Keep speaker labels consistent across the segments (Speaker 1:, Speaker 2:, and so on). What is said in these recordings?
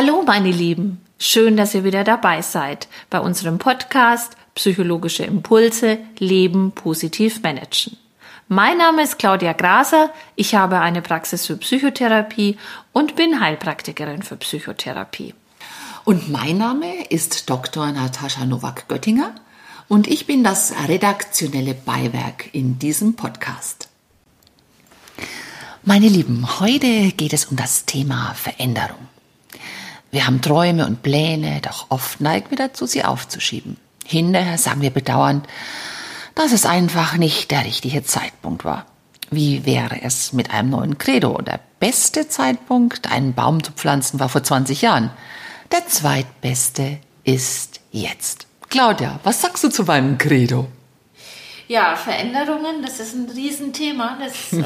Speaker 1: Hallo meine Lieben, schön, dass ihr wieder dabei seid bei unserem Podcast Psychologische Impulse Leben positiv managen. Mein Name ist Claudia Graser, ich habe eine Praxis für Psychotherapie und bin Heilpraktikerin für Psychotherapie.
Speaker 2: Und mein Name ist Dr. Natascha Nowak-Göttinger und ich bin das redaktionelle Beiwerk in diesem Podcast. Meine Lieben, heute geht es um das Thema Veränderung. Wir haben Träume und Pläne, doch oft neigen wir dazu, sie aufzuschieben. Hinterher sagen wir bedauernd, dass es einfach nicht der richtige Zeitpunkt war. Wie wäre es mit einem neuen Credo? Der beste Zeitpunkt, einen Baum zu pflanzen, war vor 20 Jahren. Der zweitbeste ist jetzt. Claudia, was sagst du zu meinem Credo?
Speaker 1: Ja, Veränderungen, das ist ein Riesenthema, das äh,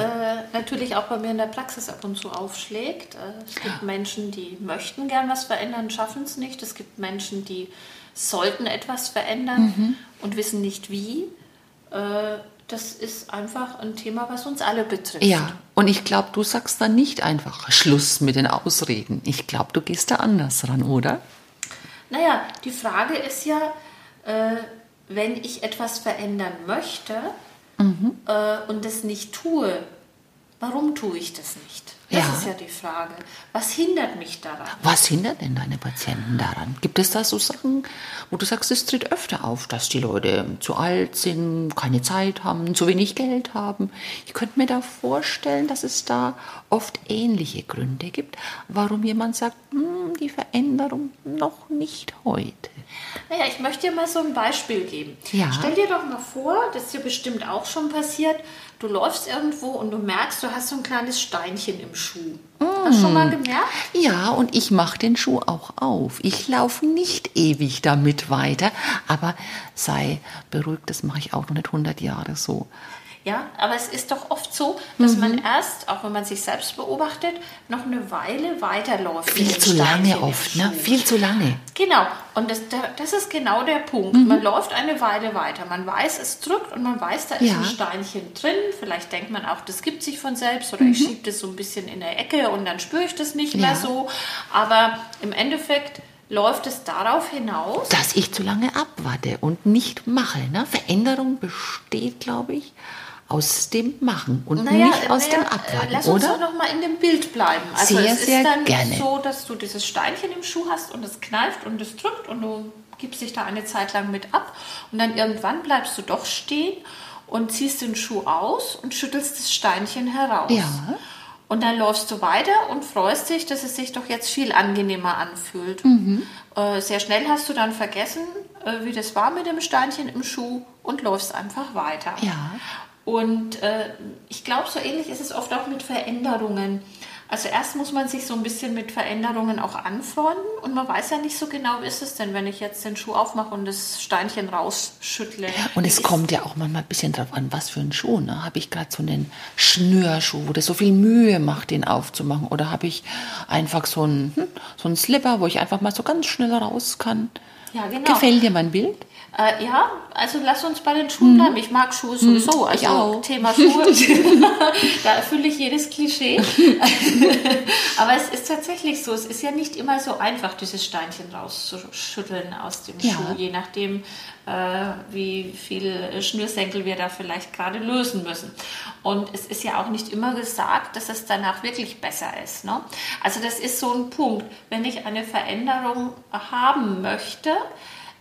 Speaker 1: natürlich auch bei mir in der Praxis ab und zu aufschlägt. Äh, es gibt Menschen, die möchten gern was verändern, schaffen es nicht. Es gibt Menschen, die sollten etwas verändern mhm. und wissen nicht wie. Äh, das ist einfach ein Thema, was uns alle betrifft.
Speaker 2: Ja, und ich glaube, du sagst dann nicht einfach Schluss mit den Ausreden. Ich glaube, du gehst da anders ran, oder?
Speaker 1: Naja, die Frage ist ja, äh, wenn ich etwas verändern möchte mhm. äh, und es nicht tue, warum tue ich das nicht? Das ja. ist ja die Frage. Was hindert mich daran?
Speaker 2: Was hindert denn deine Patienten daran? Gibt es da so Sachen, wo du sagst, es tritt öfter auf, dass die Leute zu alt sind, keine Zeit haben, zu wenig Geld haben? Ich könnte mir da vorstellen, dass es da oft ähnliche Gründe gibt, warum jemand sagt, hm, die Veränderung noch nicht heute.
Speaker 1: Naja, ich möchte dir mal so ein Beispiel geben. Ja. Stell dir doch mal vor, das ist dir bestimmt auch schon passiert, du läufst irgendwo und du merkst, du hast so ein kleines Steinchen im Schuh. Mm. Hast du schon mal gemerkt?
Speaker 2: Ja, und ich mache den Schuh auch auf. Ich laufe nicht ewig damit weiter, aber sei beruhigt, das mache ich auch noch nicht 100 Jahre so.
Speaker 1: Ja, aber es ist doch oft so, dass mhm. man erst, auch wenn man sich selbst beobachtet, noch eine Weile weiterläuft.
Speaker 2: Viel zu lange oft, ne? Viel zu lange.
Speaker 1: Genau. Und das, das ist genau der Punkt. Mhm. Man läuft eine Weile weiter. Man weiß, es drückt und man weiß, da ist ja. ein Steinchen drin. Vielleicht denkt man auch, das gibt sich von selbst oder mhm. ich schiebe das so ein bisschen in der Ecke und dann spüre ich das nicht ja. mehr so. Aber im Endeffekt läuft es darauf hinaus,
Speaker 2: dass ich zu lange abwarte und nicht mache. Ne? Veränderung besteht, glaube ich, aus dem Machen und naja, nicht aus naja, dem Abwarten,
Speaker 1: lass uns
Speaker 2: oder?
Speaker 1: doch noch mal in dem Bild bleiben.
Speaker 2: Also sehr,
Speaker 1: es ist
Speaker 2: sehr
Speaker 1: dann
Speaker 2: gerne.
Speaker 1: so, dass du dieses Steinchen im Schuh hast und es kneift und es drückt und du gibst dich da eine Zeit lang mit ab und dann irgendwann bleibst du doch stehen und ziehst den Schuh aus und schüttelst das Steinchen heraus.
Speaker 2: Ja.
Speaker 1: Und dann läufst du weiter und freust dich, dass es sich doch jetzt viel angenehmer anfühlt. Mhm. Äh, sehr schnell hast du dann vergessen, äh, wie das war mit dem Steinchen im Schuh und läufst einfach weiter.
Speaker 2: Ja.
Speaker 1: Und äh, ich glaube, so ähnlich ist es oft auch mit Veränderungen. Also erst muss man sich so ein bisschen mit Veränderungen auch anfreunden und man weiß ja nicht so genau, wie ist es denn, wenn ich jetzt den Schuh aufmache und das Steinchen rausschüttle.
Speaker 2: Und es kommt ja auch manchmal ein bisschen drauf an, was für ein Schuh. Ne? Habe ich gerade so einen Schnürschuh, wo das so viel Mühe macht, den aufzumachen? Oder habe ich einfach so einen, hm, so einen Slipper, wo ich einfach mal so ganz schnell raus kann?
Speaker 1: Ja, genau.
Speaker 2: Gefällt dir mein Bild?
Speaker 1: Äh, ja, also lass uns bei den Schuhen mhm. bleiben. Ich mag Schuhe sowieso.
Speaker 2: Also auch.
Speaker 1: Thema Schuhe, da erfülle ich jedes Klischee. Aber es ist tatsächlich so. Es ist ja nicht immer so einfach, dieses Steinchen rauszuschütteln aus dem ja. Schuh, je nachdem, äh, wie viel Schnürsenkel wir da vielleicht gerade lösen müssen. Und es ist ja auch nicht immer gesagt, dass es danach wirklich besser ist. Ne? Also das ist so ein Punkt. Wenn ich eine Veränderung haben möchte,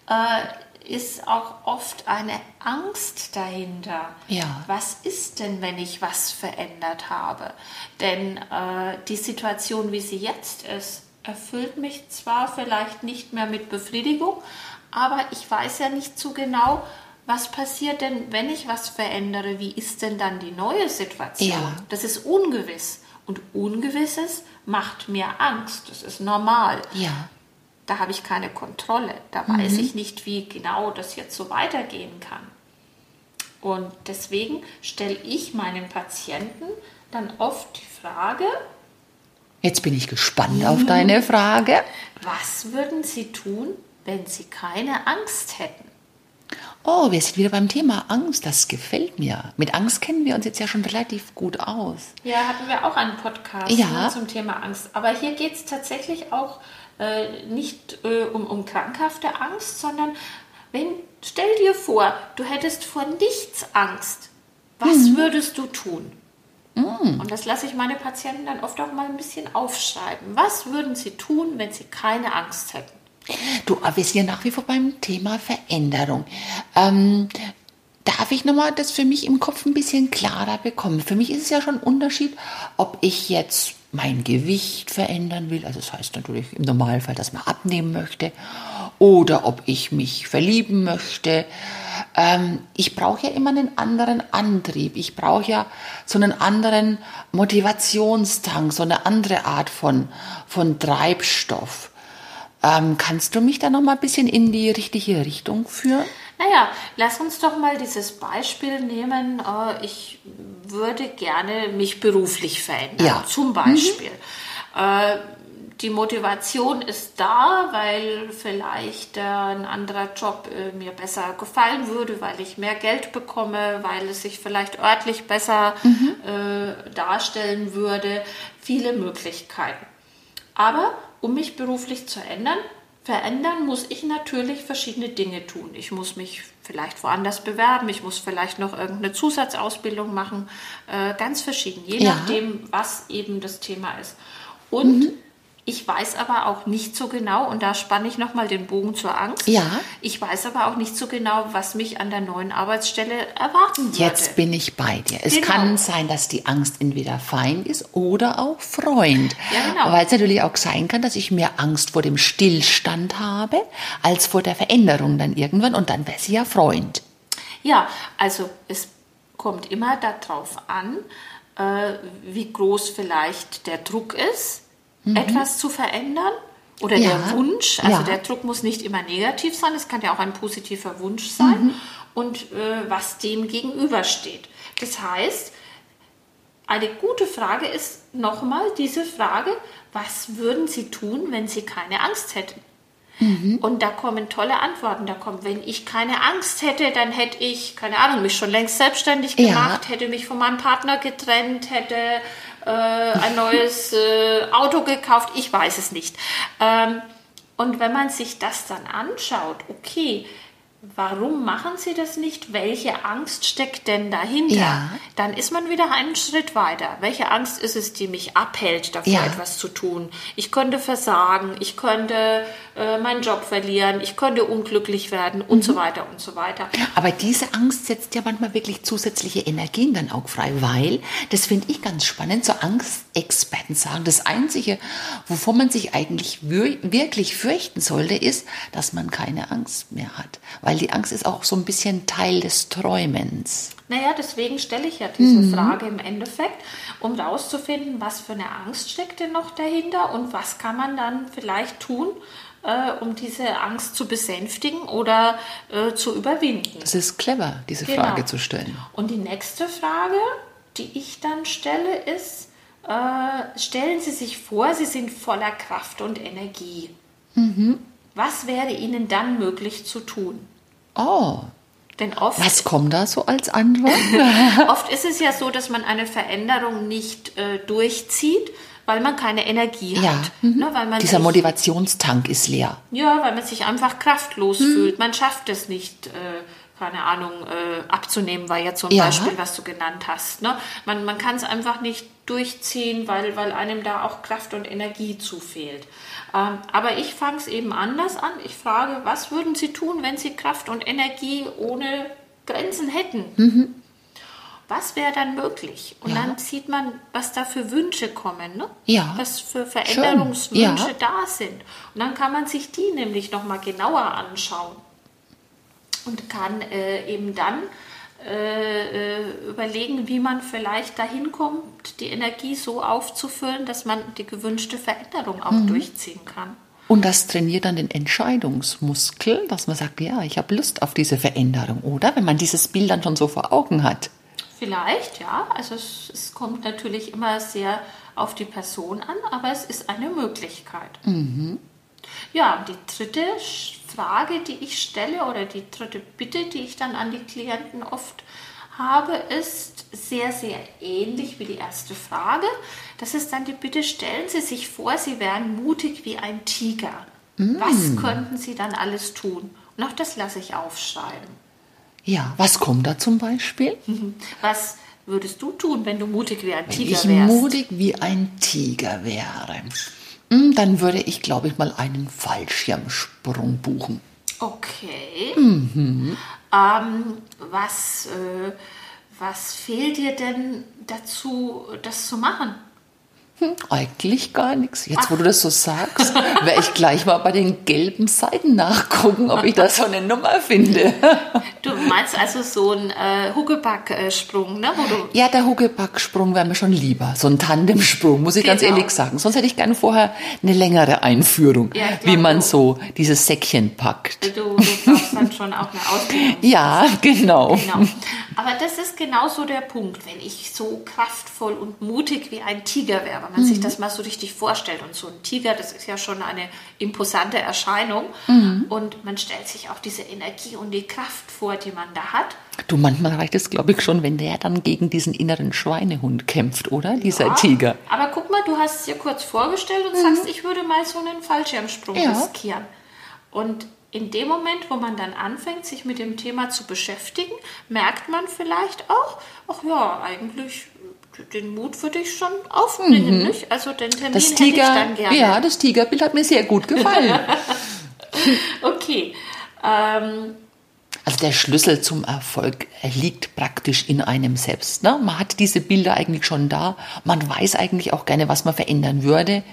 Speaker 1: äh, ist auch oft eine Angst dahinter.
Speaker 2: Ja.
Speaker 1: Was ist denn, wenn ich was verändert habe? Denn äh, die Situation, wie sie jetzt ist, erfüllt mich zwar vielleicht nicht mehr mit Befriedigung, aber ich weiß ja nicht so genau, was passiert denn, wenn ich was verändere? Wie ist denn dann die neue Situation?
Speaker 2: Ja.
Speaker 1: Das ist ungewiss. Und Ungewisses macht mir Angst. Das ist normal.
Speaker 2: Ja
Speaker 1: da habe ich keine Kontrolle. Da mhm. weiß ich nicht, wie genau das jetzt so weitergehen kann. Und deswegen stelle ich meinen Patienten dann oft die Frage,
Speaker 2: Jetzt bin ich gespannt auf deine Frage.
Speaker 1: Was würden Sie tun, wenn Sie keine Angst hätten?
Speaker 2: Oh, wir sind wieder beim Thema Angst. Das gefällt mir. Mit Angst kennen wir uns jetzt ja schon relativ gut aus.
Speaker 1: Ja, hatten wir auch einen Podcast
Speaker 2: ja.
Speaker 1: ne, zum Thema Angst. Aber hier geht es tatsächlich auch äh, nicht äh, um, um krankhafte Angst, sondern wenn, stell dir vor, du hättest vor nichts Angst. Was mhm. würdest du tun? Mhm. Und das lasse ich meine Patienten dann oft auch mal ein bisschen aufschreiben. Was würden sie tun, wenn sie keine Angst hätten?
Speaker 2: Du, wir sind ja nach wie vor beim Thema Veränderung. Ähm, darf ich nochmal das für mich im Kopf ein bisschen klarer bekommen? Für mich ist es ja schon ein Unterschied, ob ich jetzt mein Gewicht verändern will, also das heißt natürlich im Normalfall, dass man abnehmen möchte, oder ob ich mich verlieben möchte. Ähm, ich brauche ja immer einen anderen Antrieb. Ich brauche ja so einen anderen Motivationstank, so eine andere Art von, von Treibstoff. Ähm, kannst du mich da noch mal ein bisschen in die richtige Richtung führen?
Speaker 1: Naja, lass uns doch mal dieses Beispiel nehmen. Äh, ich würde gerne mich beruflich verändern, ja. zum Beispiel. Mhm. Die Motivation ist da, weil vielleicht ein anderer Job äh, mir besser gefallen würde, weil ich mehr Geld bekomme, weil es sich vielleicht örtlich besser mhm. darstellen würde. Viele Möglichkeiten. Aber um mich beruflich zu ändern, verändern, muss ich natürlich verschiedene Dinge tun. Ich muss mich vielleicht woanders bewerben, ich muss vielleicht noch irgendeine Zusatzausbildung machen, äh, ganz verschieden, je ja. nachdem, was eben das Thema ist. Und mhm. Ich weiß aber auch nicht so genau, und da spanne ich nochmal den Bogen zur Angst.
Speaker 2: Ja.
Speaker 1: Ich weiß aber auch nicht so genau, was mich an der neuen Arbeitsstelle erwarten würde.
Speaker 2: Jetzt bin ich bei dir. Es genau. kann sein, dass die Angst entweder Feind ist oder auch Freund. Ja, genau. Weil es natürlich auch sein kann, dass ich mehr Angst vor dem Stillstand habe, als vor der Veränderung dann irgendwann. Und dann wäre sie ja Freund.
Speaker 1: Ja, also es kommt immer darauf an, äh, wie groß vielleicht der Druck ist mhm. etwas zu verändern oder ja. der Wunsch. Also ja. der Druck muss nicht immer negativ sein, es kann ja auch ein positiver Wunsch sein mhm. und äh, was dem gegenübersteht. Das heißt, eine gute Frage ist nochmal diese Frage, was würden Sie tun, wenn Sie keine Angst hätten? Mhm. Und da kommen tolle Antworten. Da kommt, wenn ich keine Angst hätte, dann hätte ich, keine Ahnung, mich schon längst selbstständig gemacht, ja. hätte mich von meinem Partner getrennt, hätte äh, ein neues äh, Auto gekauft, ich weiß es nicht. Ähm, und wenn man sich das dann anschaut, okay, warum machen sie das nicht? Welche Angst steckt denn dahinter? Ja. Dann ist man wieder einen Schritt weiter. Welche Angst ist es, die mich abhält, dafür ja. etwas zu tun? Ich könnte versagen, ich könnte äh, meinen Job verlieren, ich könnte unglücklich werden und mhm. so weiter und so weiter.
Speaker 2: Aber diese Angst setzt ja manchmal wirklich zusätzliche Energien dann auch frei, weil, das finde ich ganz spannend, so Angstexperten sagen, das Einzige, wovor man sich eigentlich wirklich fürchten sollte, ist, dass man keine Angst mehr hat. Weil die Angst ist auch so ein bisschen Teil des Träumens.
Speaker 1: Naja, deswegen stelle ich ja diese mhm. Frage im Endeffekt, um rauszufinden, was für eine Angst steckt denn noch dahinter und was kann man dann vielleicht tun, äh, um diese Angst zu besänftigen oder äh, zu überwinden.
Speaker 2: Es ist clever, diese genau. Frage zu stellen.
Speaker 1: Und die nächste Frage, die ich dann stelle, ist, äh, stellen Sie sich vor, Sie sind voller Kraft und Energie. Mhm. Was wäre Ihnen dann möglich zu tun?
Speaker 2: Oh. Denn oft, Was kommt da so als Antwort?
Speaker 1: oft ist es ja so, dass man eine Veränderung nicht äh, durchzieht, weil man keine Energie ja. hat.
Speaker 2: Mhm. Ne, weil man Dieser sich, Motivationstank ist leer.
Speaker 1: Ja, weil man sich einfach kraftlos mhm. fühlt. Man schafft es nicht. Äh, keine Ahnung, äh, abzunehmen, war ja zum ja. Beispiel, was du genannt hast. Ne? Man, man kann es einfach nicht durchziehen, weil, weil einem da auch Kraft und Energie zufehlt. Ähm, aber ich fange es eben anders an. Ich frage, was würden Sie tun, wenn Sie Kraft und Energie ohne Grenzen hätten? Mhm. Was wäre dann möglich? Und ja. dann sieht man, was da für Wünsche kommen, ne?
Speaker 2: ja.
Speaker 1: was für Veränderungswünsche ja. da sind. Und dann kann man sich die nämlich nochmal genauer anschauen und kann äh, eben dann äh, äh, überlegen, wie man vielleicht dahin kommt, die Energie so aufzufüllen, dass man die gewünschte Veränderung auch mhm. durchziehen kann.
Speaker 2: Und das trainiert dann den Entscheidungsmuskel, dass man sagt, ja, ich habe Lust auf diese Veränderung, oder? Wenn man dieses Bild dann schon so vor Augen hat.
Speaker 1: Vielleicht, ja. Also es, es kommt natürlich immer sehr auf die Person an, aber es ist eine Möglichkeit. Mhm. Ja, die dritte Frage, die ich stelle oder die dritte Bitte, die ich dann an die Klienten oft habe, ist sehr, sehr ähnlich wie die erste Frage. Das ist dann die Bitte, stellen Sie sich vor, Sie wären mutig wie ein Tiger. Mm. Was könnten Sie dann alles tun? Und auch das lasse ich aufschreiben.
Speaker 2: Ja, was kommt da zum Beispiel?
Speaker 1: Was würdest du tun, wenn du mutig wie ein Tiger
Speaker 2: wärst?
Speaker 1: Wenn
Speaker 2: ich mutig wie ein Tiger wäre, hm, dann würde ich, glaube ich, mal einen Fallschirmsprung buchen.
Speaker 1: Okay. Mhm. Ähm, was, äh, was fehlt dir denn dazu, das zu machen?
Speaker 2: Hm, eigentlich gar nichts. Jetzt, wo du das so sagst, werde ich gleich mal bei den gelben Seiten nachgucken, ob ich da so eine Nummer finde.
Speaker 1: Du meinst also so einen äh, Huckeback-Sprung, ne? Wo du
Speaker 2: ja, der Huckeback-Sprung wäre mir schon lieber. So ein Tandemsprung, muss ich genau. ganz ehrlich sagen. Sonst hätte ich gerne vorher eine längere Einführung, ja, wie man so dieses Säckchen packt.
Speaker 1: Du, du brauchst dann schon auch eine Ausbildung.
Speaker 2: Ja, genau.
Speaker 1: genau. Aber das ist genau so der Punkt. Wenn ich so kraftvoll und mutig wie ein Tiger wäre, wenn man mhm. sich das mal so richtig vorstellt. Und so ein Tiger, das ist ja schon eine imposante Erscheinung. Mhm. Und man stellt sich auch diese Energie und die Kraft vor, die man da hat.
Speaker 2: Du, manchmal reicht es, glaube ich, schon, wenn der dann gegen diesen inneren Schweinehund kämpft, oder? Dieser ja, Tiger.
Speaker 1: Aber guck mal, du hast es dir kurz vorgestellt und mhm. sagst, ich würde mal so einen Fallschirmsprung ja. riskieren. Und in dem Moment, wo man dann anfängt, sich mit dem Thema zu beschäftigen, merkt man vielleicht auch, ach ja, eigentlich den Mut würde ich schon aufbringen, mhm. nicht? Also den Termin
Speaker 2: das Tiger, hätte ich dann gerne. Ja, das Tigerbild hat mir sehr gut gefallen.
Speaker 1: okay. Ähm,
Speaker 2: also der Schlüssel zum Erfolg liegt praktisch in einem selbst. Ne? Man hat diese Bilder eigentlich schon da. Man weiß eigentlich auch gerne, was man verändern würde.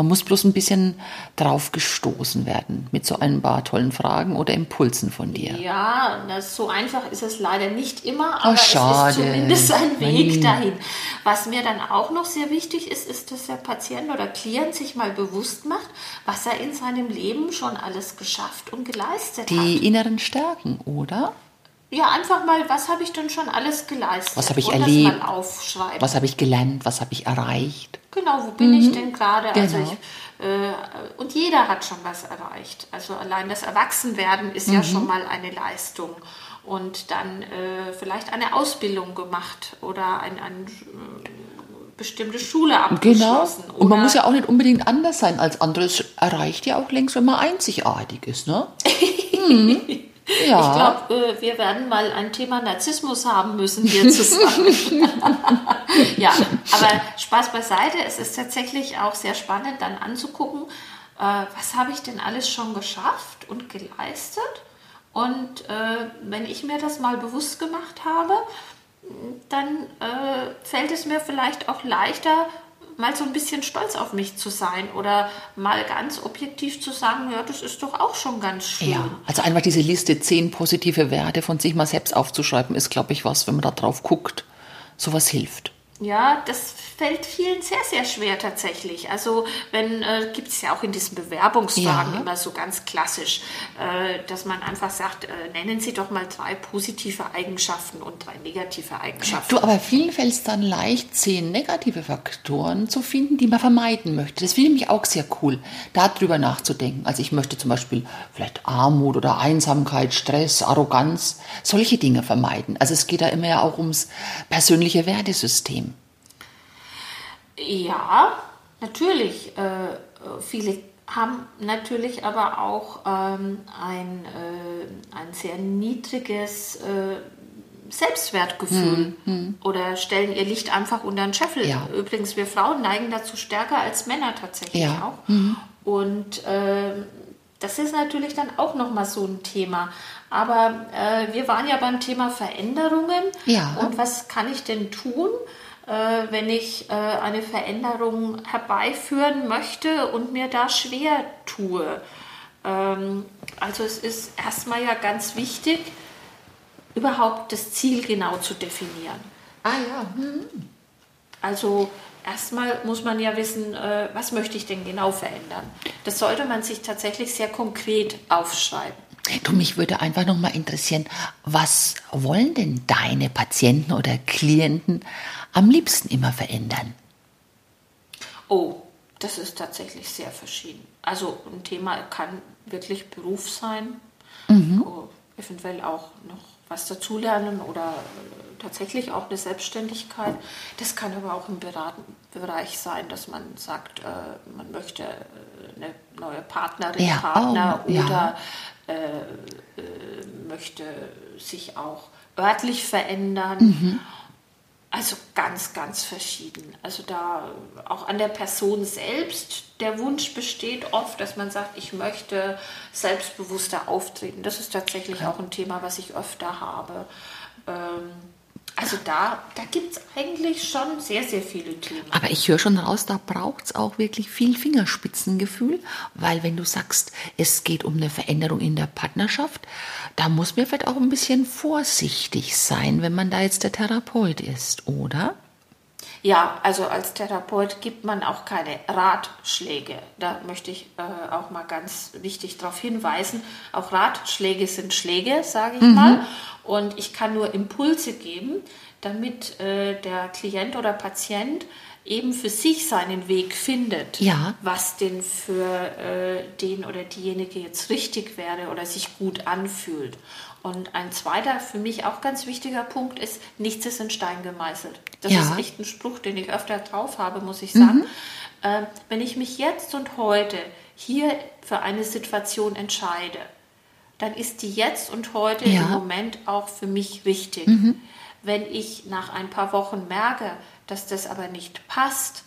Speaker 2: Man muss bloß ein bisschen drauf gestoßen werden mit so ein paar tollen Fragen oder Impulsen von dir.
Speaker 1: Ja, das, so einfach ist es leider nicht immer, aber oh, es ist zumindest ein Weg Nein. dahin. Was mir dann auch noch sehr wichtig ist, ist, dass der Patient oder Klient sich mal bewusst macht, was er in seinem Leben schon alles geschafft und geleistet
Speaker 2: Die
Speaker 1: hat.
Speaker 2: Die inneren Stärken, oder?
Speaker 1: Ja, einfach mal, was habe ich denn schon alles geleistet?
Speaker 2: Was habe ich erlebt? Was habe ich gelernt? Was habe ich erreicht?
Speaker 1: Genau, wo bin mhm. ich denn gerade? Also genau. Also äh, und jeder hat schon was erreicht. Also allein das Erwachsenwerden ist mhm. ja schon mal eine Leistung. Und dann äh, vielleicht eine Ausbildung gemacht oder ein, ein äh, bestimmte Schule abgeschlossen.
Speaker 2: Genau. Und man muss ja auch nicht unbedingt anders sein als andere. Es erreicht ja auch längst, wenn man einzigartig ist, ne?
Speaker 1: mhm. Ja. Ich glaube, äh, wir werden mal ein Thema Narzissmus haben müssen hier zusammen. ja, aber Spaß beiseite. Es ist tatsächlich auch sehr spannend, dann anzugucken, äh, was habe ich denn alles schon geschafft und geleistet. Und äh, wenn ich mir das mal bewusst gemacht habe, dann fällt es mir vielleicht auch leichter, mal so ein bisschen stolz auf mich zu sein oder mal ganz objektiv zu sagen, ja, das ist doch auch schon ganz schön. Ja,
Speaker 2: also einfach diese Liste zehn positive Werte von sich mal selbst aufzuschreiben, ist, glaube ich, was, wenn man da drauf guckt, sowas hilft.
Speaker 1: Ja, das fällt vielen sehr, sehr schwer tatsächlich. Also wenn äh, gibt es ja auch in diesen Bewerbungsfragen ja. immer so ganz klassisch, äh, dass man einfach sagt, äh, nennen Sie doch mal drei positive Eigenschaften und drei negative Eigenschaften.
Speaker 2: Du, aber vielen fällt es dann leicht, zehn negative Faktoren zu finden, die man vermeiden möchte. Das finde ich auch sehr cool, darüber nachzudenken. Also ich möchte zum Beispiel vielleicht Armut oder Einsamkeit, Stress, Arroganz, solche Dinge vermeiden. Also es geht da immer ja auch ums persönliche Wertesystem.
Speaker 1: Ja, natürlich. Äh, viele haben natürlich aber auch ähm, ein, äh, ein sehr niedriges äh, Selbstwertgefühl hm, oder stellen ihr Licht einfach unter den Scheffel. Ja. Übrigens, wir Frauen neigen dazu stärker als Männer tatsächlich ja. auch. Mhm. Und äh, das ist natürlich dann auch nochmal so ein Thema. Aber äh, wir waren ja beim Thema Veränderungen. Ja. Und was kann ich denn tun? Äh, wenn ich äh, eine Veränderung herbeiführen möchte und mir da schwer tue. Ähm, also es ist erstmal ja ganz wichtig, überhaupt das Ziel genau zu definieren.
Speaker 2: Ah ja. Hm.
Speaker 1: Also erstmal muss man ja wissen, äh, was möchte ich denn genau verändern. Das sollte man sich tatsächlich sehr konkret aufschreiben.
Speaker 2: Du, mich würde einfach noch mal interessieren, was wollen denn deine Patienten oder Klienten am liebsten immer verändern?
Speaker 1: Oh, das ist tatsächlich sehr verschieden. Also ein Thema kann wirklich Beruf sein, mhm. oh, eventuell auch noch was dazulernen oder äh, tatsächlich auch eine Selbstständigkeit. Das kann aber auch im Bereich sein, dass man sagt, äh, man möchte äh, eine neue Partnerin,
Speaker 2: Ja,
Speaker 1: Partner
Speaker 2: oh, ja.
Speaker 1: oder äh, äh, möchte sich auch örtlich verändern.
Speaker 2: Mhm.
Speaker 1: Also ganz, ganz verschieden. Also da auch an der Person selbst der Wunsch besteht oft, dass man sagt, ich möchte selbstbewusster auftreten. Das ist tatsächlich auch ein Thema, was ich öfter habe. Ähm, also da, da gibt es eigentlich schon sehr, sehr viele Themen.
Speaker 2: Aber ich höre schon raus, da braucht es auch wirklich viel Fingerspitzengefühl, weil wenn du sagst, es geht um eine Veränderung in der Partnerschaft, da muss man vielleicht auch ein bisschen vorsichtig sein, wenn man da jetzt der Therapeut ist, oder?
Speaker 1: Ja, also als Therapeut gibt man auch keine Ratschläge. Da möchte ich äh, auch mal ganz wichtig darauf hinweisen. Auch Ratschläge sind Schläge, sage ich mal. Und ich kann nur Impulse geben, damit äh, der Klient oder Patient eben für sich seinen Weg findet,
Speaker 2: Ja.
Speaker 1: was denn für äh, den oder diejenige jetzt richtig wäre oder sich gut anfühlt. Und ein zweiter, für mich auch ganz wichtiger Punkt ist, nichts ist in Stein gemeißelt. Das
Speaker 2: Ja.
Speaker 1: ist echt ein Spruch, den ich öfter drauf habe, muss ich sagen. Äh, wenn ich mich jetzt und heute hier für eine Situation entscheide, dann ist die jetzt und heute
Speaker 2: Ja.
Speaker 1: im Moment auch für mich richtig. Wenn ich nach ein paar Wochen merke, dass das aber nicht passt,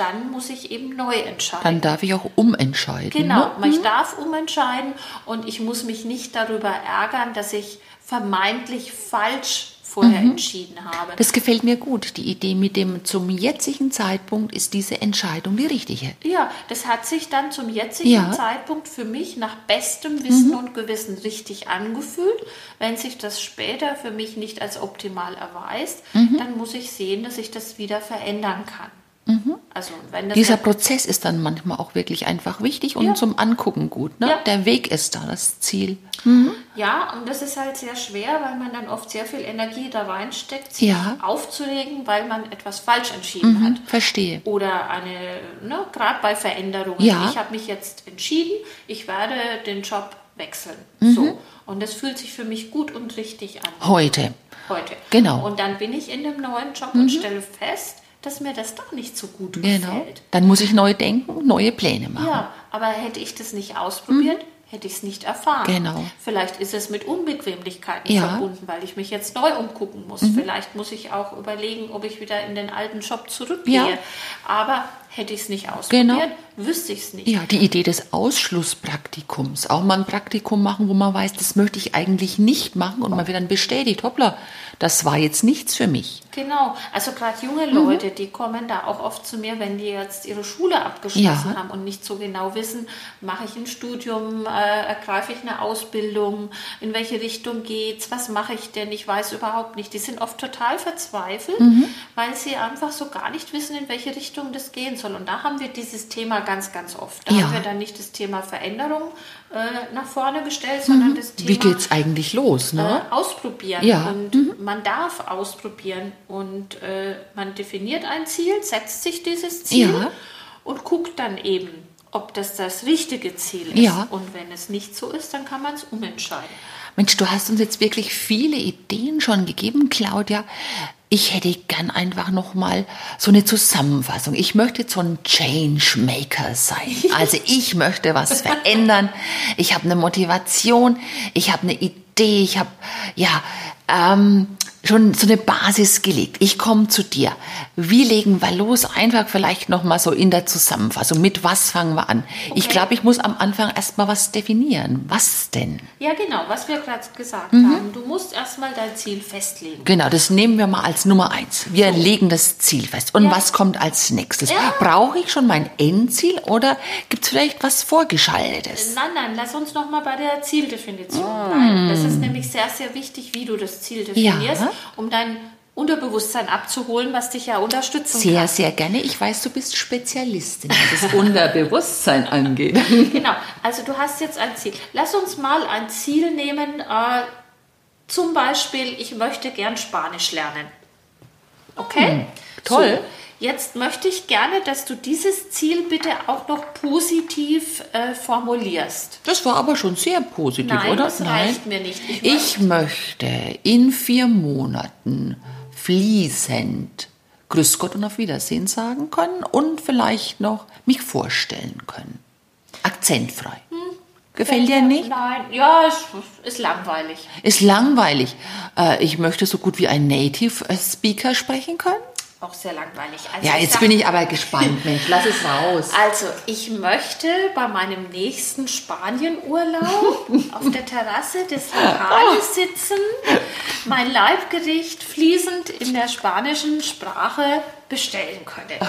Speaker 1: dann muss ich eben neu entscheiden.
Speaker 2: Dann darf ich auch umentscheiden.
Speaker 1: Genau,
Speaker 2: Ne?
Speaker 1: ich darf umentscheiden und ich muss mich nicht darüber ärgern, dass ich vermeintlich falsch vorher
Speaker 2: Mhm.
Speaker 1: entschieden habe.
Speaker 2: Das gefällt mir gut. Die Idee mit dem zum jetzigen Zeitpunkt ist diese Entscheidung die richtige.
Speaker 1: Ja, das hat sich dann zum jetzigen
Speaker 2: Ja. Mhm.
Speaker 1: Zeitpunkt für mich nach bestem Wissen und Gewissen richtig angefühlt. Wenn sich das später für mich nicht als optimal erweist,
Speaker 2: Mhm.
Speaker 1: dann muss ich sehen, dass ich das wieder verändern kann. Also wenn das
Speaker 2: Mhm. Dieser
Speaker 1: jetzt-
Speaker 2: Prozess ist dann manchmal auch wirklich einfach wichtig und
Speaker 1: Ja.
Speaker 2: zum Angucken gut. Ne?
Speaker 1: Ja.
Speaker 2: Der Weg ist da, das Ziel.
Speaker 1: Ja, und das ist halt sehr schwer, weil man dann oft sehr viel Energie da reinsteckt, sich
Speaker 2: Ja.
Speaker 1: aufzuregen, weil man etwas falsch entschieden hat.
Speaker 2: Verstehe.
Speaker 1: Oder eine, ne, gerade bei Veränderungen.
Speaker 2: Ja.
Speaker 1: Ich habe mich jetzt entschieden, ich werde den Job wechseln.
Speaker 2: Mhm.
Speaker 1: So. Und das fühlt sich für mich gut und richtig an
Speaker 2: Heute.
Speaker 1: heute.
Speaker 2: Genau. Mhm.
Speaker 1: Und dann bin ich in dem neuen Job und stelle fest, dass mir das doch nicht so gut
Speaker 2: Genau.
Speaker 1: gefällt.
Speaker 2: Dann muss ich neu denken, neue Pläne machen.
Speaker 1: Ja, aber hätte ich das nicht ausprobiert, hätte ich es nicht erfahren.
Speaker 2: Genau.
Speaker 1: Vielleicht ist es mit Unbequemlichkeiten
Speaker 2: Ja. Mhm.
Speaker 1: verbunden, weil ich mich jetzt neu umgucken muss. Vielleicht muss ich auch überlegen, ob ich wieder in den alten Job zurückgehe.
Speaker 2: Ja.
Speaker 1: Aber hätte ich es nicht ausprobiert,
Speaker 2: Genau.
Speaker 1: wüsste ich es nicht.
Speaker 2: Ja, die Idee des Ausschlusspraktikums. Auch mal ein Praktikum machen, wo man weiß, das möchte ich eigentlich nicht machen und man wird dann bestätigt, hoppla, das war jetzt nichts für mich.
Speaker 1: Genau, also gerade junge
Speaker 2: Mhm.
Speaker 1: Leute, die kommen da auch oft zu mir, wenn die jetzt ihre Schule abgeschlossen
Speaker 2: Ja.
Speaker 1: haben und nicht so genau wissen, mache ich ein Studium, äh, ergreife ich eine Ausbildung, in welche Richtung geht's, was mache ich denn, ich weiß überhaupt nicht. Die sind oft total verzweifelt,
Speaker 2: Mhm.
Speaker 1: weil sie einfach so gar nicht wissen, in welche Richtung das gehen soll. Und da haben wir dieses Thema ganz, ganz oft. Da
Speaker 2: Ja.
Speaker 1: haben wir dann nicht das Thema Veränderung äh, nach vorne gestellt, sondern das Thema
Speaker 2: Mhm. Wie geht's eigentlich los, ne?
Speaker 1: äh, ausprobieren.
Speaker 2: Ja. Mhm.
Speaker 1: Und man darf ausprobieren. Und äh, man definiert ein Ziel, setzt sich dieses Ziel
Speaker 2: Ja.
Speaker 1: und guckt dann eben, ob das das richtige Ziel ist.
Speaker 2: Ja.
Speaker 1: Und wenn es nicht so ist, dann kann man es umentscheiden.
Speaker 2: Mensch, du hast uns jetzt wirklich viele Ideen schon gegeben, Claudia. Ich hätte gern einfach noch mal so eine Zusammenfassung. Ich möchte jetzt so ein Changemaker sein. Also ich möchte was verändern. Ich habe eine Motivation. Ich habe eine Idee. Ich habe ja ähm, schon so eine Basis gelegt. Ich komme zu dir. Wie legen wir los? Einfach vielleicht noch mal so in der Zusammenfassung. Mit was fangen wir an? Ich
Speaker 1: Okay.
Speaker 2: glaube, ich muss am Anfang erst mal was definieren. Was denn?
Speaker 1: Ja, genau, was wir gerade gesagt
Speaker 2: Mhm.
Speaker 1: haben. Du musst erstmal dein Ziel festlegen.
Speaker 2: Genau, das nehmen wir mal als Nummer eins. Wir legen das Ziel fest. Und
Speaker 1: Ja.
Speaker 2: was kommt als nächstes?
Speaker 1: Ja.
Speaker 2: Brauche ich schon mein Endziel oder gibt es vielleicht was Vorgeschaltetes?
Speaker 1: Nein, nein, lass uns noch mal bei der Zieldefinition
Speaker 2: Ah.
Speaker 1: bleiben. Das ist nämlich sehr, sehr wichtig, wie du das Ziel definierst,
Speaker 2: Ja.
Speaker 1: Um dein Unterbewusstsein abzuholen, was dich ja unterstützen
Speaker 2: Sehr,
Speaker 1: kann.
Speaker 2: sehr gerne. Ich weiß, du bist Spezialistin, was das Unterbewusstsein angeht.
Speaker 1: Genau, also du hast jetzt ein Ziel. Lass uns mal ein Ziel nehmen, äh, zum Beispiel, ich möchte gern Spanisch lernen. Okay?
Speaker 2: Hm, toll.
Speaker 1: So, Jetzt möchte ich gerne, dass du dieses Ziel bitte auch noch positiv äh, formulierst.
Speaker 2: Das war aber schon sehr positiv,
Speaker 1: Nein,
Speaker 2: oder?
Speaker 1: das reicht mir nicht. Ich
Speaker 2: Ich möchte in vier Monaten fließend Grüß Gott und auf Wiedersehen sagen können und vielleicht noch mich vorstellen können. Akzentfrei. Gefällt dir nicht?
Speaker 1: Nein, ja, es ist langweilig.
Speaker 2: Ist langweilig. Äh, ich möchte so gut wie ein Native Speaker sprechen können.
Speaker 1: Auch sehr langweilig. Also
Speaker 2: Ja,
Speaker 1: ich
Speaker 2: jetzt
Speaker 1: sag-
Speaker 2: bin ich aber gespannt, Mensch. Lass es raus.
Speaker 1: Also, ich möchte bei meinem nächsten Spanienurlaub auf der Terrasse des Lokales sitzen, mein Leibgericht fließend in der spanischen Sprache bestellen können.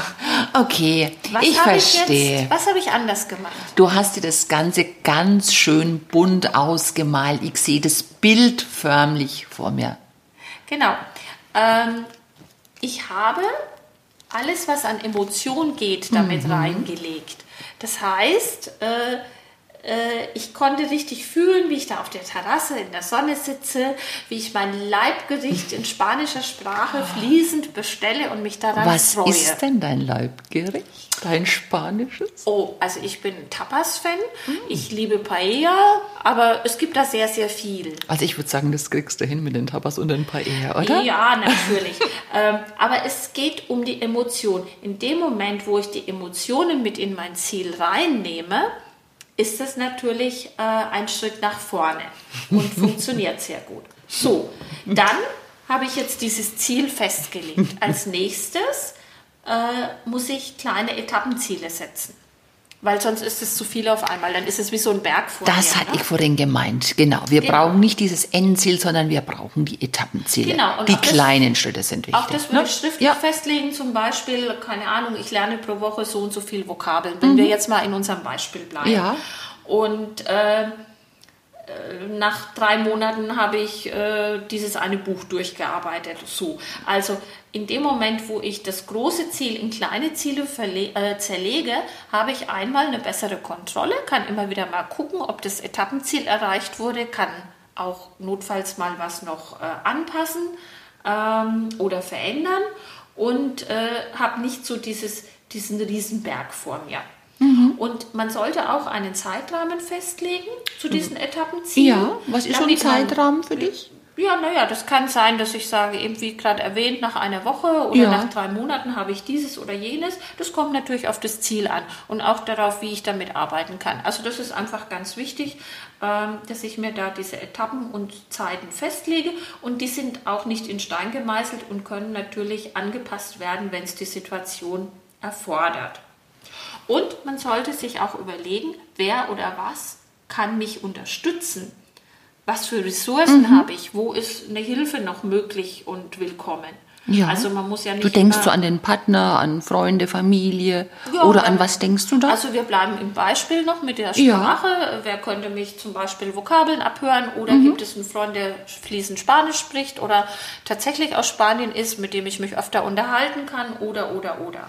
Speaker 2: Okay,
Speaker 1: Was
Speaker 2: ich verstehe.
Speaker 1: jetzt, was habe ich anders gemacht?
Speaker 2: Du hast dir das Ganze ganz schön bunt ausgemalt. Ich sehe das Bild förmlich vor mir.
Speaker 1: Genau. Ähm, ich habe alles, was an Emotion geht, damit reingelegt. Das heißt, äh, ich konnte richtig fühlen, wie ich da auf der Terrasse in der Sonne sitze, wie ich mein Leibgericht in spanischer Sprache fließend bestelle und mich daran
Speaker 2: Was
Speaker 1: freue.
Speaker 2: ist denn dein Leibgericht? Dein spanisches?
Speaker 1: Oh, also ich bin Tapas-Fan. Ich liebe Paella, aber es gibt da sehr, sehr viel.
Speaker 2: Also ich würde sagen, das kriegst du hin mit den Tapas und den Paella, oder?
Speaker 1: Ja, natürlich. ähm, aber es geht um die Emotion. In dem Moment, wo ich die Emotionen mit in mein Ziel reinnehme, ist das natürlich äh, ein Schritt nach vorne und funktioniert sehr gut. So, dann habe ich jetzt dieses Ziel festgelegt. Als nächstes äh, muss ich kleine Etappenziele setzen. Weil sonst ist es zu viel auf einmal. Dann ist es wie so ein Berg vor
Speaker 2: Das
Speaker 1: mir,
Speaker 2: hatte
Speaker 1: ne?
Speaker 2: ich vorhin gemeint. Genau. Wir
Speaker 1: Genau.
Speaker 2: brauchen nicht dieses Endziel, sondern wir brauchen die Etappenziele.
Speaker 1: Genau, und
Speaker 2: die
Speaker 1: auch das-
Speaker 2: kleinen Schritte sind wichtig.
Speaker 1: Auch das würde
Speaker 2: ne?
Speaker 1: ich schriftlich
Speaker 2: ja.
Speaker 1: festlegen, zum Beispiel, keine Ahnung, ich lerne pro Woche so und so viel Vokabeln,
Speaker 2: Mhm.
Speaker 1: wenn wir jetzt mal in unserem Beispiel bleiben.
Speaker 2: Ja.
Speaker 1: Und äh, nach drei Monaten habe ich äh, dieses eine Buch durchgearbeitet. So. Also in dem Moment, wo ich das große Ziel in kleine Ziele äh, zerlege, habe ich einmal eine bessere Kontrolle, kann immer wieder mal gucken, ob das Etappenziel erreicht wurde, kann auch notfalls mal was noch äh, anpassen ähm, oder verändern und äh, habe nicht so dieses, diesen Riesenberg vor mir. Und man sollte auch einen Zeitrahmen festlegen zu diesen Etappenzielen.
Speaker 2: Ja, was ist so ein Zeitrahmen für dich?
Speaker 1: Ja, naja, das kann sein, dass ich sage, eben wie gerade erwähnt, nach einer Woche oder
Speaker 2: Ja.
Speaker 1: nach drei Monaten habe ich dieses oder jenes. Das kommt natürlich auf das Ziel an und auch darauf, wie ich damit arbeiten kann. Also das ist einfach ganz wichtig, ähm, dass ich mir da diese Etappen und Zeiten festlege und die sind auch nicht in Stein gemeißelt und können natürlich angepasst werden, wenn es die Situation erfordert. Und man sollte sich auch überlegen, wer oder was kann mich unterstützen. Was für Ressourcen
Speaker 2: Mhm.
Speaker 1: habe ich? Wo ist eine Hilfe noch möglich und willkommen?
Speaker 2: Ja.
Speaker 1: Also man muss ja nicht
Speaker 2: Du denkst
Speaker 1: immer,
Speaker 2: so an den Partner, an Freunde, Familie
Speaker 1: Ja,
Speaker 2: oder an was denkst du da?
Speaker 1: Also wir bleiben im Beispiel noch mit der
Speaker 2: Ja.
Speaker 1: Sprache. Wer könnte mich zum Beispiel Vokabeln abhören oder
Speaker 2: Mhm.
Speaker 1: gibt es einen Freund, der fließend Spanisch spricht oder tatsächlich aus Spanien ist, mit dem ich mich öfter unterhalten kann oder oder oder.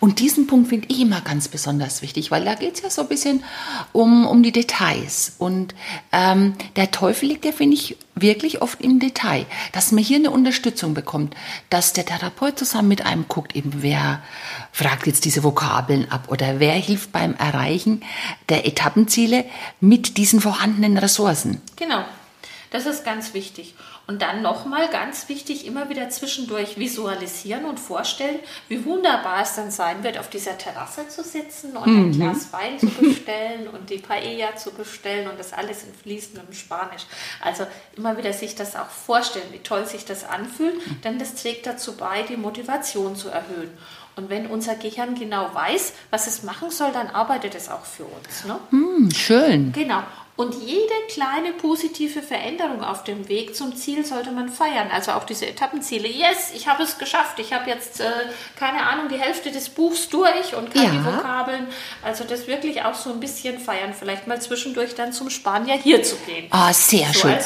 Speaker 2: Und diesen Punkt finde ich immer ganz besonders wichtig, weil da geht es ja so ein bisschen um, um die Details. Und ähm, der Teufel liegt ja, finde ich, wirklich oft im Detail. Dass man hier eine Unterstützung bekommt, dass der Therapeut zusammen mit einem guckt, eben wer fragt jetzt diese Vokabeln ab oder wer hilft beim Erreichen der Etappenziele mit diesen vorhandenen Ressourcen.
Speaker 1: Genau, das ist ganz wichtig. Und dann nochmal ganz wichtig, immer wieder zwischendurch visualisieren und vorstellen, wie wunderbar es dann sein wird, auf dieser Terrasse zu sitzen und ein Glas Wein zu bestellen und die Paella zu bestellen und das alles in fließendem Spanisch. Also immer wieder sich das auch vorstellen, wie toll sich das anfühlt, denn das trägt dazu bei, die Motivation zu erhöhen. Und wenn unser Gehirn genau weiß, was es machen soll, dann arbeitet es auch für uns. Ne?
Speaker 2: Hm, schön.
Speaker 1: Genau. Und jede kleine positive Veränderung auf dem Weg zum Ziel sollte man feiern. Also auch diese Etappenziele. Yes, ich habe es geschafft. Ich habe jetzt, äh, keine Ahnung, die Hälfte des Buchs durch und kann
Speaker 2: Ja.
Speaker 1: die Vokabeln. Also das wirklich auch so ein bisschen feiern. Vielleicht mal zwischendurch dann zum Spanier hier zu gehen.
Speaker 2: Ah, sehr
Speaker 1: So
Speaker 2: schön.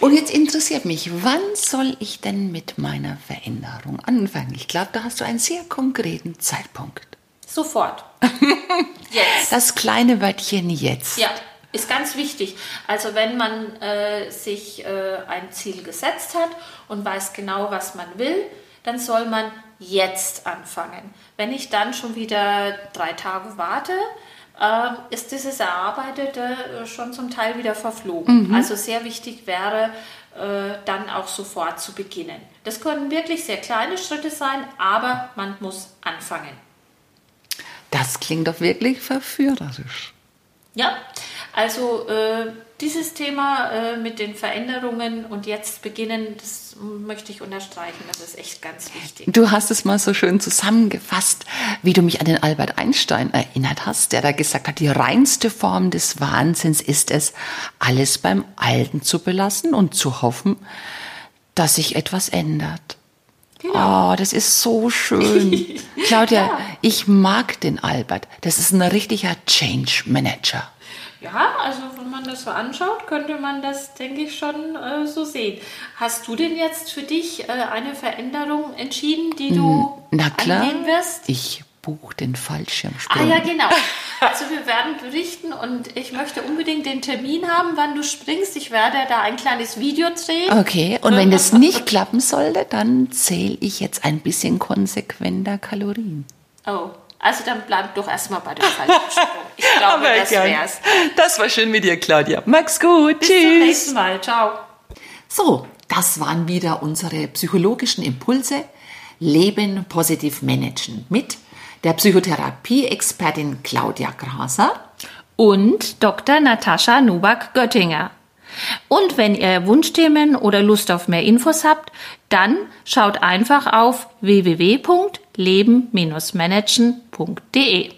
Speaker 2: Und jetzt interessiert mich, wann soll ich denn mit meiner Veränderung anfangen? Ich glaube, da hast du einen sehr konkreten Zeitpunkt.
Speaker 1: Sofort. Jetzt.
Speaker 2: Das kleine Wörtchen jetzt.
Speaker 1: Ja, ist ganz wichtig. Also wenn man äh, sich äh, ein Ziel gesetzt hat und weiß genau, was man will, dann soll man jetzt anfangen. Wenn ich dann schon wieder drei Tage warte, äh, ist dieses Erarbeitete schon zum Teil wieder verflogen. Mhm. Also sehr wichtig wäre, äh, dann auch sofort zu beginnen. Das können wirklich sehr kleine Schritte sein, aber man muss anfangen.
Speaker 2: Das klingt doch wirklich verführerisch.
Speaker 1: Ja, also äh, dieses Thema äh, mit den Veränderungen und jetzt beginnen, das möchte ich unterstreichen, das ist echt ganz wichtig.
Speaker 2: Du hast es mal so schön zusammengefasst, wie du mich an den Albert Einstein erinnert hast, der da gesagt hat, die reinste Form des Wahnsinns ist es, alles beim Alten zu belassen und zu hoffen, dass sich etwas ändert. Genau. Oh, das ist so schön. Claudia, ja. ich mag den Albert. Das ist ein richtiger Change Manager.
Speaker 1: Ja, also wenn man das so anschaut, könnte man das, denke ich, schon äh, so sehen. Hast du denn jetzt für dich äh, eine Veränderung entschieden, die du
Speaker 2: Na klar,
Speaker 1: angehen wirst?
Speaker 2: Ich buche den Fallschirmsprung.
Speaker 1: Ah ja, genau. Also wir werden berichten und ich möchte unbedingt den Termin haben, wann du springst. Ich werde da ein kleines Video drehen.
Speaker 2: Okay, und wenn das nicht klappen sollte, dann zähle ich jetzt ein bisschen konsequenter Kalorien.
Speaker 1: Oh, also dann bleib doch erstmal bei dem Fallschirmsprung. Ich glaube, Aber das gern. wär's.
Speaker 2: Das war schön mit dir, Claudia. Mach's gut.
Speaker 1: Bis Tschüss. Bis zum nächsten Mal. Ciao.
Speaker 2: So, das waren wieder unsere psychologischen Impulse. Leben positiv managen mit der Psychotherapie-Expertin Claudia Graser
Speaker 1: und Dr. Natascha Nubak-Göttinger. Und wenn ihr Wunschthemen oder Lust auf mehr Infos habt, dann schaut einfach auf www leben-managen.de.